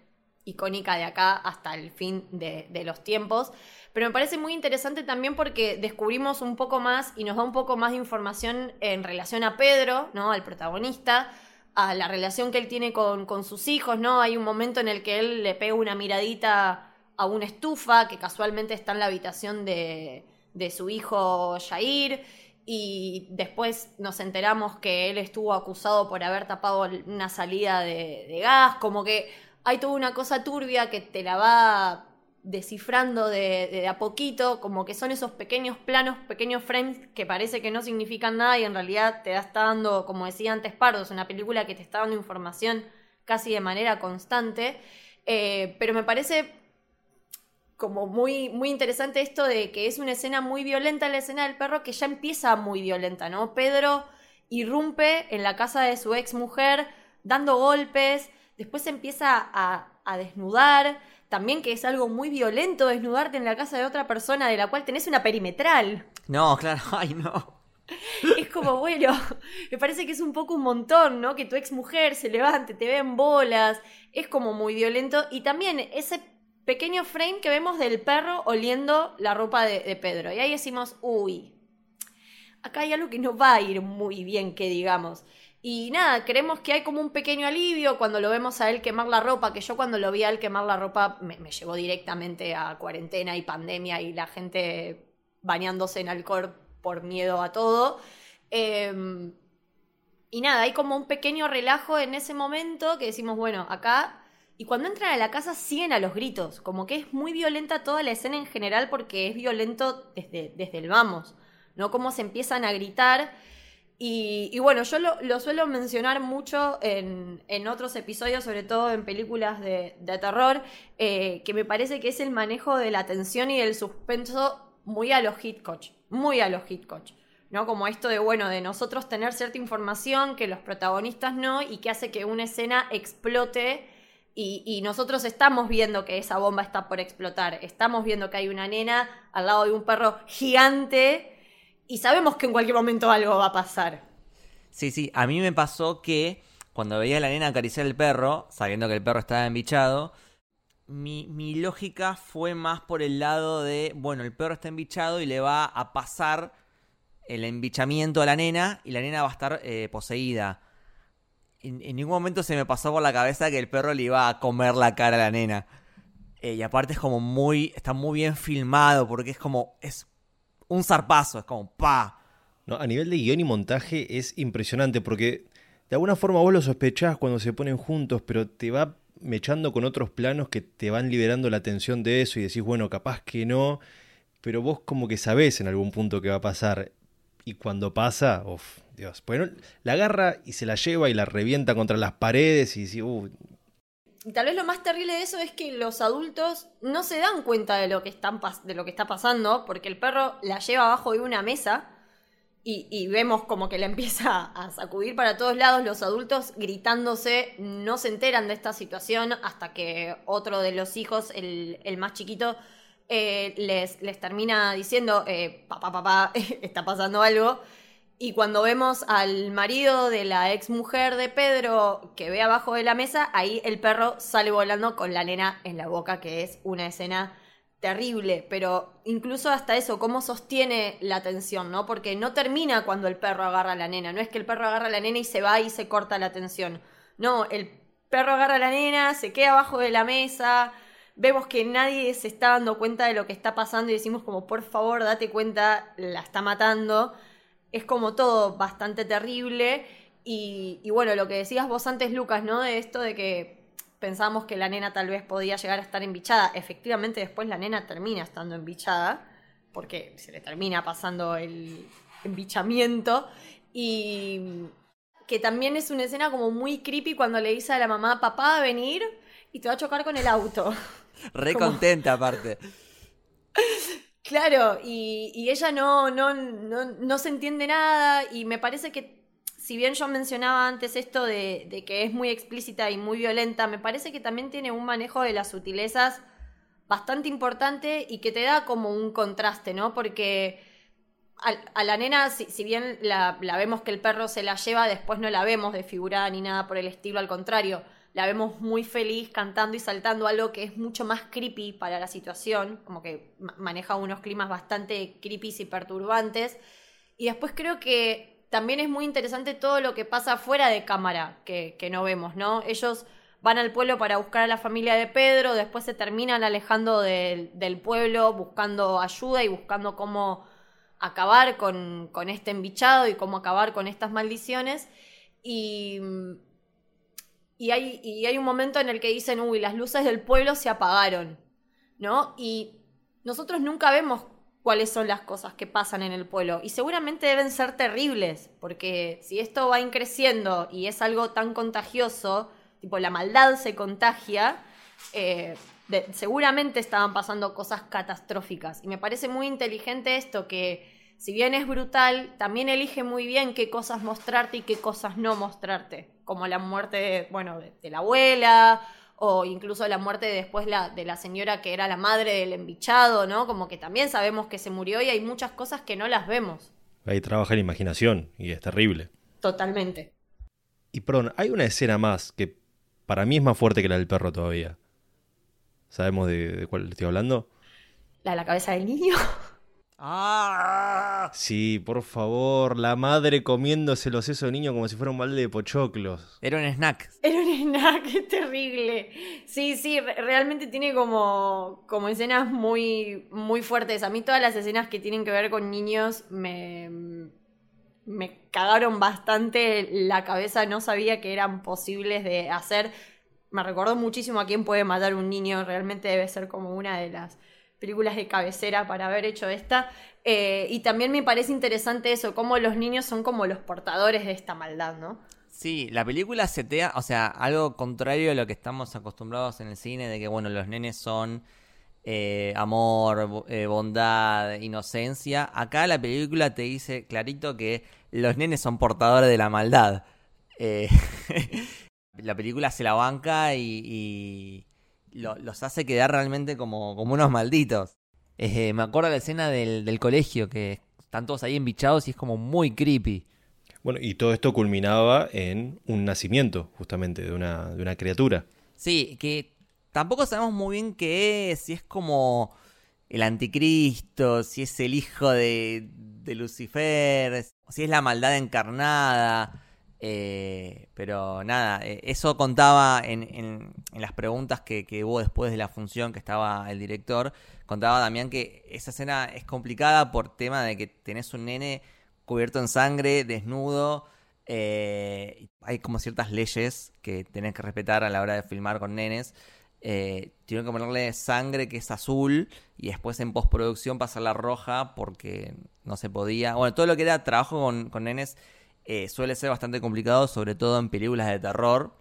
icónica de acá hasta el fin de, de los tiempos. Pero me parece muy interesante también porque descubrimos un poco más y nos da un poco más de información en relación a Pedro, ¿no? Al protagonista, a la relación que él tiene con, con sus hijos, ¿no? Hay un momento en el que él le pega una miradita a una estufa que casualmente está en la habitación de, de su hijo Jair y después nos enteramos que él estuvo acusado por haber tapado una salida de, de gas, como que hay toda una cosa turbia que te la va descifrando de, de, a poquito, como que son esos pequeños planos, pequeños frames que parece que no significan nada y en realidad te está dando, como decía antes Pardo, es una película que te está dando información casi de manera constante, eh, pero me parece como muy, muy interesante esto de que es una escena muy violenta, la escena del perro, que ya empieza muy violenta, ¿no? Pedro irrumpe en la casa de su ex mujer, dando golpes, después empieza a, a desnudar, también que es algo muy violento desnudarte en la casa de otra persona de la cual tenés una perimetral. No, claro, *laughs* ay no. Es como, bueno, me parece que es un poco un montón, ¿no? Que tu ex mujer se levante, te ve en bolas, es como muy violento. Y también ese pequeño frame que vemos del perro oliendo la ropa de, de, Pedro. Y ahí decimos, uy, acá hay algo que no va a ir muy bien, que digamos. Y nada, creemos que hay como un pequeño alivio cuando lo vemos a él quemar la ropa, que yo cuando lo vi a él quemar la ropa me, llevó directamente a cuarentena y pandemia y la gente bañándose en alcohol por miedo a todo. Eh, y nada, hay como un pequeño relajo en ese momento que decimos, bueno, acá y cuando entran a la casa siguen a los gritos, como que es muy violenta toda la escena en general porque es violento desde, desde el vamos, ¿no? Cómo se empiezan a gritar. Y, bueno, yo lo, lo, suelo mencionar mucho en, en, otros episodios, sobre todo en películas de, de terror, eh, que me parece que es el manejo de la tensión y del suspenso muy a los Hitchcock, muy a los Hitchcock. ¿no? Como esto de, bueno, de nosotros tener cierta información que los protagonistas no y que hace que una escena explote y, nosotros estamos viendo que esa bomba está por explotar. Estamos viendo que hay una nena al lado de un perro gigante y sabemos que en cualquier momento algo va a pasar. Sí, sí, a mí me pasó que cuando veía a la nena acariciar el perro, sabiendo que el perro estaba embichado, mi, mi lógica fue más por el lado de, bueno, el perro está embichado y le va a pasar el embichamiento a la nena y la nena va a estar eh, poseída en, ningún momento se me pasó por la cabeza que el perro le iba a comer la cara a la nena. Eh, y aparte es como muy. Está muy bien filmado porque es como. Es un zarpazo, es como pa. No, a nivel de guion y montaje es impresionante porque de alguna forma vos lo sospechás cuando se ponen juntos, pero te va mechando con otros planos que te van liberando la atención de eso y decís, bueno, capaz que no, pero vos como que sabés en algún punto que va a pasar. Y cuando pasa, uff, Dios. Bueno, la agarra y se la lleva y la revienta contra las paredes y dice, uh. Tal vez lo más terrible de eso es que los adultos no se dan cuenta de lo que, están de lo que está pasando, porque el perro la lleva abajo de una mesa y, y, vemos como que la *laughs* empieza a sacudir para todos lados. Los adultos gritándose no se enteran de esta situación hasta que otro de los hijos, el, el más chiquito, eh, les, les, termina diciendo, eh, papá, papá, *laughs* está pasando algo. Y cuando vemos al marido de la ex mujer de Pedro que ve abajo de la mesa, ahí el perro sale volando con la nena en la boca, que es una escena terrible. Pero incluso hasta eso, cómo sostiene la tensión, ¿no? Porque no termina cuando el perro agarra a la nena. No es que el perro agarra a la nena y se va y se corta la tensión. No, el perro agarra a la nena, se queda abajo de la mesa. Vemos que nadie se está dando cuenta de lo que está pasando y decimos como, por favor, date cuenta, la está matando es como todo bastante terrible. Y, y, bueno, lo que decías vos antes, Lucas, ¿no? De esto de que pensamos que la nena tal vez podía llegar a estar embichada. Efectivamente, después la nena termina estando embichada, porque se le termina pasando el embichamiento. Y que también es una escena como muy creepy cuando le dice a la mamá, papá a venir y te va a chocar con el auto. *laughs* Re como... contenta aparte. *laughs* Claro, y, y ella no, no, no, no, se entiende nada y me parece que, si bien yo mencionaba antes esto de, de, que es muy explícita y muy violenta, me parece que también tiene un manejo de las sutilezas bastante importante y que te da como un contraste, ¿no? Porque a, a la nena, si, si bien la, la vemos que el perro se la lleva, después no la vemos desfigurada ni nada por el estilo, al contrario, la vemos muy feliz cantando y saltando algo que es mucho más creepy para la situación, como que ma- maneja unos climas bastante creepy y perturbantes. Y después creo que también es muy interesante todo lo que pasa fuera de cámara, que, que no vemos, ¿no? Ellos van al pueblo para buscar a la familia de Pedro, después se terminan alejando del, del pueblo, buscando ayuda y buscando cómo acabar con, con este embichado y cómo acabar con estas maldiciones. Y, y, hay, y hay un momento en el que dicen, uy, las luces del pueblo se apagaron, ¿no? Y nosotros nunca vemos cuáles son las cosas que pasan en el pueblo. Y seguramente deben ser terribles, porque si esto va creciendo y es algo tan contagioso, tipo la maldad se contagia, eh, seguramente estaban pasando cosas catastróficas. Y me parece muy inteligente esto, que si bien es brutal, también elige muy bien qué cosas mostrarte y qué cosas no mostrarte. Como la muerte, bueno, de, de la abuela, o incluso la muerte después la, de la señora que era la madre del embichado, ¿no? Como que también sabemos que se murió y hay muchas cosas que no las vemos. Ahí trabaja la imaginación y es terrible. Totalmente. Y perdón, hay una escena más que para mí es más fuerte que la del perro todavía. ¿Sabemos de, de cuál estoy hablando? La de la cabeza del niño. *laughs* ¡Ah! Sí, por favor, la madre comiéndose los sesos de niño como si fuera un balde de pochoclos. Era un snack. Era un snack, *laughs* es terrible. Sí, sí, re- realmente tiene como, como escenas muy, muy fuertes. A mí todas las escenas que tienen que ver con niños me, me cagaron bastante la cabeza. No sabía que eran posibles de hacer. Me recordó muchísimo a quién puede matar un niño. Realmente debe ser como una de las películas de cabecera para haber hecho esta. Eh, y también me parece interesante eso, cómo los niños son como los portadores de esta maldad, ¿no? Sí, la película setea, o sea, algo contrario a lo que estamos acostumbrados en el cine, de que, bueno, los nenes son eh, amor, eh, bondad, inocencia. Acá la película te dice clarito que los nenes son portadores de la maldad. *laughs* La película se la banca y lo- los hace quedar realmente como, como unos malditos. Eh, me acuerdo de la escena del, del colegio, que están todos ahí embichados y es como muy creepy. Bueno, y todo esto culminaba en un nacimiento, justamente, de una, de una criatura. Sí, que tampoco sabemos muy bien qué es, si es como el anticristo, si es el hijo de, de Lucifer, si es la maldad encarnada. Eh, pero nada, eh, eso contaba en, en- en las preguntas que, hubo después de la función que estaba el director. Contaba Damián que esa escena es complicada por tema de que tenés un nene cubierto en sangre, desnudo. eh, hay como ciertas leyes que tenés que respetar a la hora de filmar con nenes. Eh, tuvieron que ponerle sangre que es azul y después en postproducción pasarla roja porque no se podía. Bueno, todo lo que era trabajo con nenes eh, suele ser bastante complicado, sobre todo en películas de terror.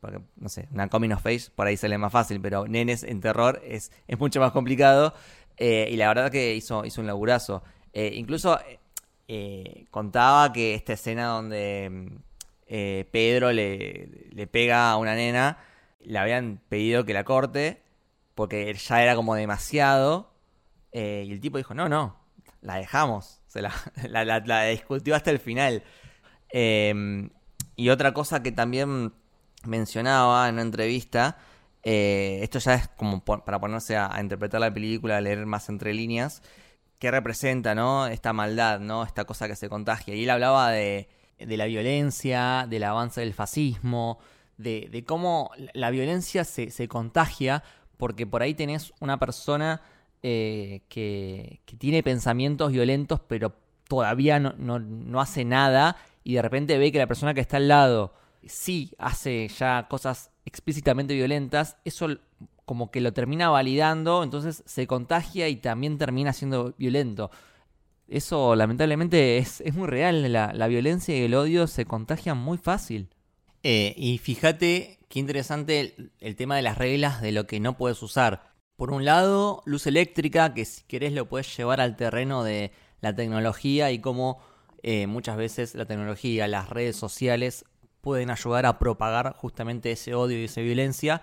Porque, no sé, una coming of age por ahí sale más fácil, pero nenes en terror es, es mucho más complicado. Eh, y la verdad que hizo, hizo un laburazo. Eh, incluso contaba que esta escena donde mm, Pedro le, le pega a una nena, le habían pedido que la corte porque ya era como demasiado. y el tipo dijo, no, no, la dejamos. Se la- *laughs* la discutió hasta el final. Eh, y otra cosa que también mencionaba en una entrevista, eh, esto ya es como po- para ponerse a, interpretar la película, a leer más entre líneas, qué representa, ¿no? Esta maldad, ¿no? Esta cosa que se contagia. Y él hablaba de, de la violencia, del avance del fascismo, de, de cómo la violencia se, se contagia, porque por ahí tenés una persona eh, que, que tiene pensamientos violentos, pero todavía no, no, no hace nada, y de repente ve que la persona que está al lado sí hace ya cosas explícitamente violentas, eso como que lo termina validando, entonces se contagia y también termina siendo violento. Eso lamentablemente es, es muy real, la, la violencia y el odio se contagian muy fácil. Eh, y fíjate qué interesante el, el tema de las reglas de lo que no puedes usar. Por un lado, luz eléctrica, que si querés lo puedes llevar al terreno de la tecnología y cómo eh, muchas veces la tecnología, las redes sociales pueden ayudar a propagar justamente ese odio y esa violencia.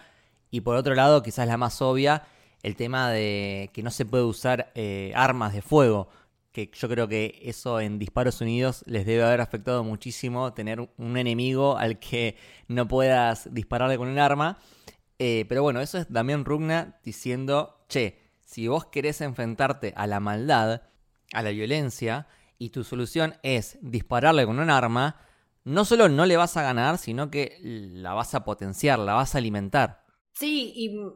Y por otro lado, quizás la más obvia, el tema de que no se puede usar eh, armas de fuego. que yo creo que eso en Disparos Unidos les debe haber afectado muchísimo tener un enemigo al que no puedas dispararle con un arma. Eh, pero bueno, eso es Damián Rugna diciendo, che, si vos querés enfrentarte a la maldad, a la violencia, y tu solución es dispararle con un arma, no solo no le vas a ganar, sino que la vas a potenciar, la vas a alimentar. Sí,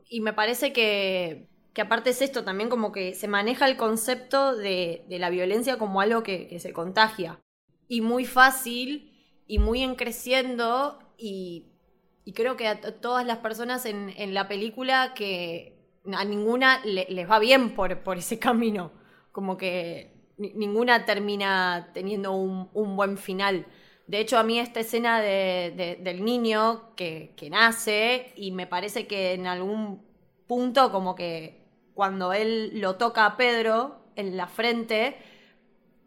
y, me parece que, que, aparte es esto también como que se maneja el concepto de, la violencia como algo que, se contagia. Y muy fácil y muy en creciendo y, creo que a todas las personas en, la película que a ninguna les va bien por, por ese camino. Como que ninguna termina teniendo un, buen final. De hecho, a mí esta escena del niño que, nace y me parece que en algún punto como que cuando él lo toca a Pedro en la frente,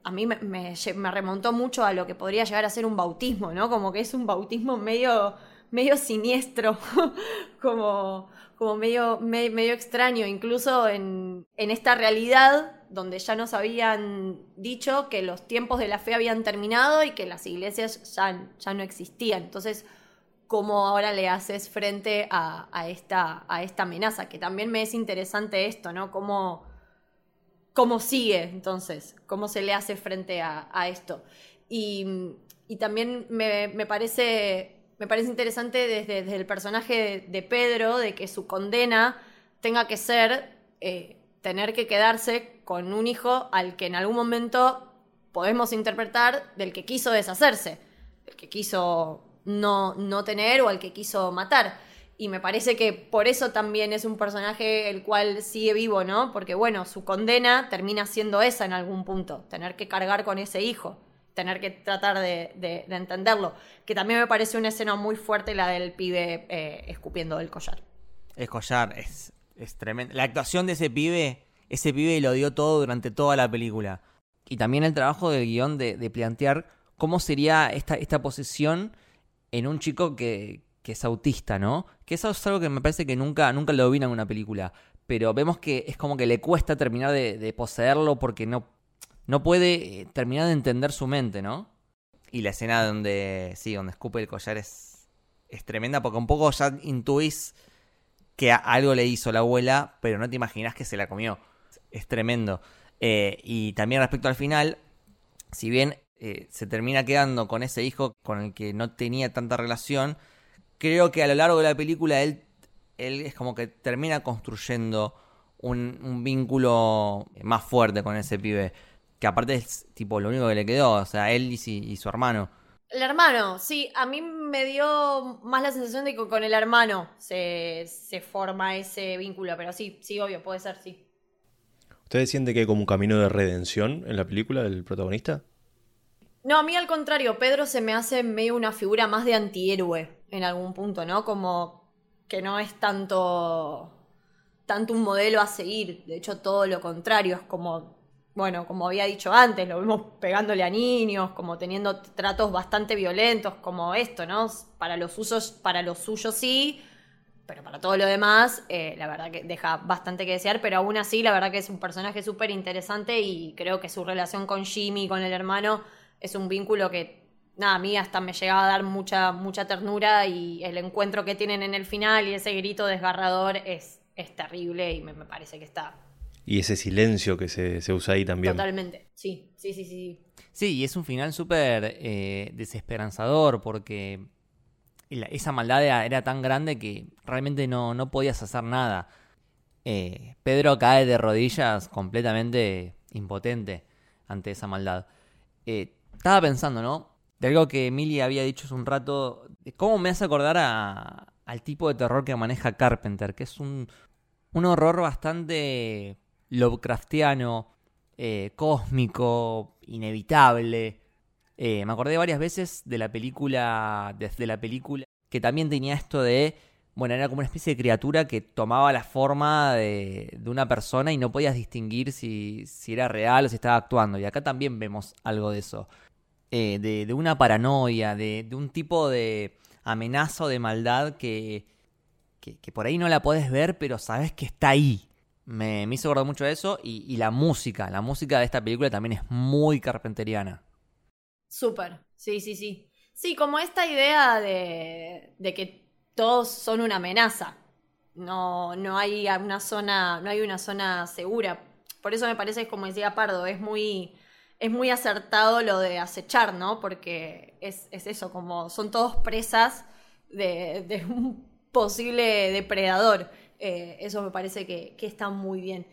a mí me, remontó mucho a lo que podría llegar a ser un bautismo, ¿no? Como que es un bautismo medio, medio siniestro, *laughs* como, como medio, medio extraño, incluso en, en esta realidad donde ya nos habían dicho que los tiempos de la fe habían terminado y que las iglesias ya, ya no existían. Entonces, ¿cómo ahora le haces frente a, esta, a esta amenaza? Que también me es interesante esto, ¿no? ¿Cómo, cómo sigue entonces? ¿Cómo se le hace frente a, esto? Y, también me, parece, me parece interesante desde, el personaje de, Pedro, de que su condena tenga que ser... Eh, tener que quedarse con un hijo al que en algún momento podemos interpretar del que quiso deshacerse, el que quiso no, no tener o al que quiso matar. Y me parece que por eso también es un personaje el cual sigue vivo, ¿no? Porque bueno, su condena termina siendo esa en algún punto, tener que cargar con ese hijo, tener que tratar de, entenderlo. Que también me parece una escena muy fuerte la del pibe eh, escupiendo del collar. El collar es es tremendo. La actuación de ese pibe, ese pibe lo dio todo durante toda la película. Y también el trabajo del guion de, plantear cómo sería esta, esta posición en un chico que, que, es autista, ¿no? Que eso es algo que me parece que nunca, nunca lo vi en una película. Pero vemos que es como que le cuesta terminar de, poseerlo porque no, no puede eh, terminar de entender su mente, ¿no? Y la escena donde, sí, donde escupe el collar es, es tremenda porque un poco ya intuís que algo le hizo la abuela, pero no te imaginas que se la comió. Es tremendo. Eh, y también respecto al final, si bien eh, se termina quedando con ese hijo con el que no tenía tanta relación, creo que a lo largo de la película él, él es como que termina construyendo un, vínculo más fuerte con ese pibe. Que aparte es tipo lo único que le quedó, o sea, él y su hermano. El hermano, sí, a mí me dio más la sensación de que con el hermano se, forma ese vínculo, pero sí, sí, obvio, puede ser, sí. ¿Ustedes sienten que hay como un camino de redención en la película del protagonista? No, a mí al contrario, Pedro se me hace medio una figura más de antihéroe en algún punto, ¿no? Como que no es tanto, tanto un modelo a seguir, de hecho todo lo contrario, es como bueno, como había dicho antes, lo vemos pegándole a niños, como teniendo tratos bastante violentos, como esto, ¿no? Para los usos, para los suyos sí, pero para todo lo demás, eh, la verdad que deja bastante que desear, pero aún así, la verdad que es un personaje súper interesante y creo que su relación con Jimmy, con el hermano, es un vínculo que, nada, a mí hasta me llegaba a dar mucha, mucha ternura y el encuentro que tienen en el final y ese grito desgarrador es, es terrible y me parece que está y ese silencio que se, usa ahí también. Totalmente, sí, sí, sí, sí. Sí, y es un final súper eh, desesperanzador porque esa maldad era, tan grande que realmente no, no podías hacer nada. Eh, Pedro cae de rodillas completamente impotente ante esa maldad. Eh, estaba pensando, ¿no? De algo que Emilia había dicho hace un rato, cómo me hace acordar a, al tipo de terror que maneja Carpenter, que es un, un horror bastante Lovecraftiano, eh, cósmico, inevitable. Eh, me acordé varias veces de la película, desde la película, que también tenía esto de, bueno, era como una especie de criatura que tomaba la forma de, una persona y no podías distinguir si, era real o si estaba actuando. Y acá también vemos algo de eso. Eh, de, una paranoia, de, un tipo de amenaza o de maldad que, que, que por ahí no la puedes ver, pero sabes que está ahí me, me hizo acordar mucho de eso. Y, y la música, la música de esta película también es muy carpenteriana. Súper, sí, sí, sí. Sí, como esta idea de, de que todos son una amenaza. No, no hay una zona, no hay una zona segura. Por eso me parece, como decía Pardo, es muy, es muy acertado lo de acechar, ¿no? Porque es, es eso, como son todos presas de, de un posible depredador. Eh, eso me parece que, que está muy bien.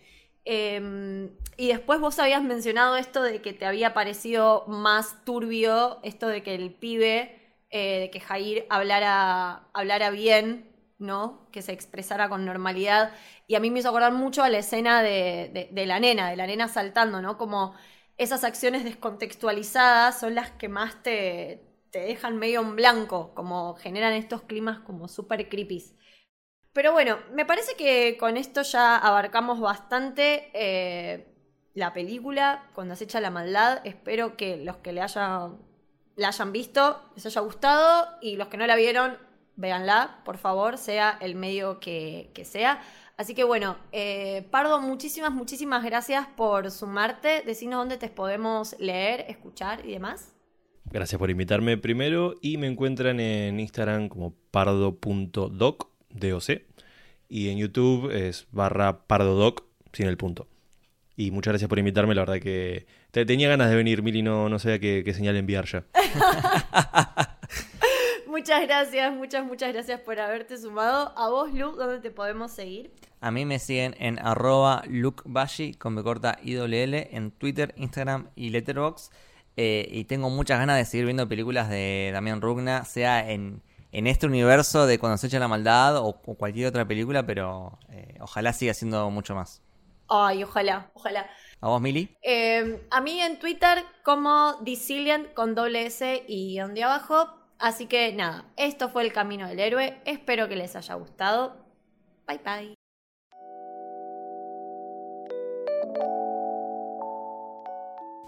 Eh, y después vos habías mencionado esto de que te había parecido más turbio, esto de que el pibe, eh, de que Jair hablara, hablara bien, ¿no? Que se expresara con normalidad. Y a mí me hizo acordar mucho a la escena de, de, de la nena, de la nena saltando, ¿no? Como esas acciones descontextualizadas son las que más te, te dejan medio en blanco, como generan estos climas como súper creepy. Pero bueno, me parece que con esto ya abarcamos bastante eh, la película, cuando se echa la maldad. Espero que los que le hayan, la hayan visto les haya gustado y los que no la vieron, véanla, por favor, sea el medio que, que sea. Así que bueno, eh, Pardo, muchísimas, muchísimas gracias por sumarte. Decinos dónde te podemos leer, escuchar y demás. Gracias por invitarme primero y me encuentran en Instagram como pardo.doc, DOC, y en YouTube es barra pardodoc sin el punto. Y muchas gracias por invitarme, la verdad que te, tenía ganas de venir, Mili, no, no sabía qué, qué señal enviar ya. *laughs* muchas gracias, muchas, muchas gracias por haberte sumado. A vos, Lu, ¿dónde te podemos seguir? A mí me siguen en arroba lukebashi con B corta IWL en Twitter, Instagram y Letterboxd. Eh, y tengo muchas ganas de seguir viendo películas de Damián Rugna, sea en, en este universo de Cuando se echa la maldad o, o cualquier otra película, pero eh, ojalá siga siendo mucho más. Ay, ojalá, ojalá. ¿A vos, Mili? Eh, a mí en Twitter como Disilient con doble S y guion de abajo. Así que nada, esto fue el camino del héroe. Espero que les haya gustado. Bye bye.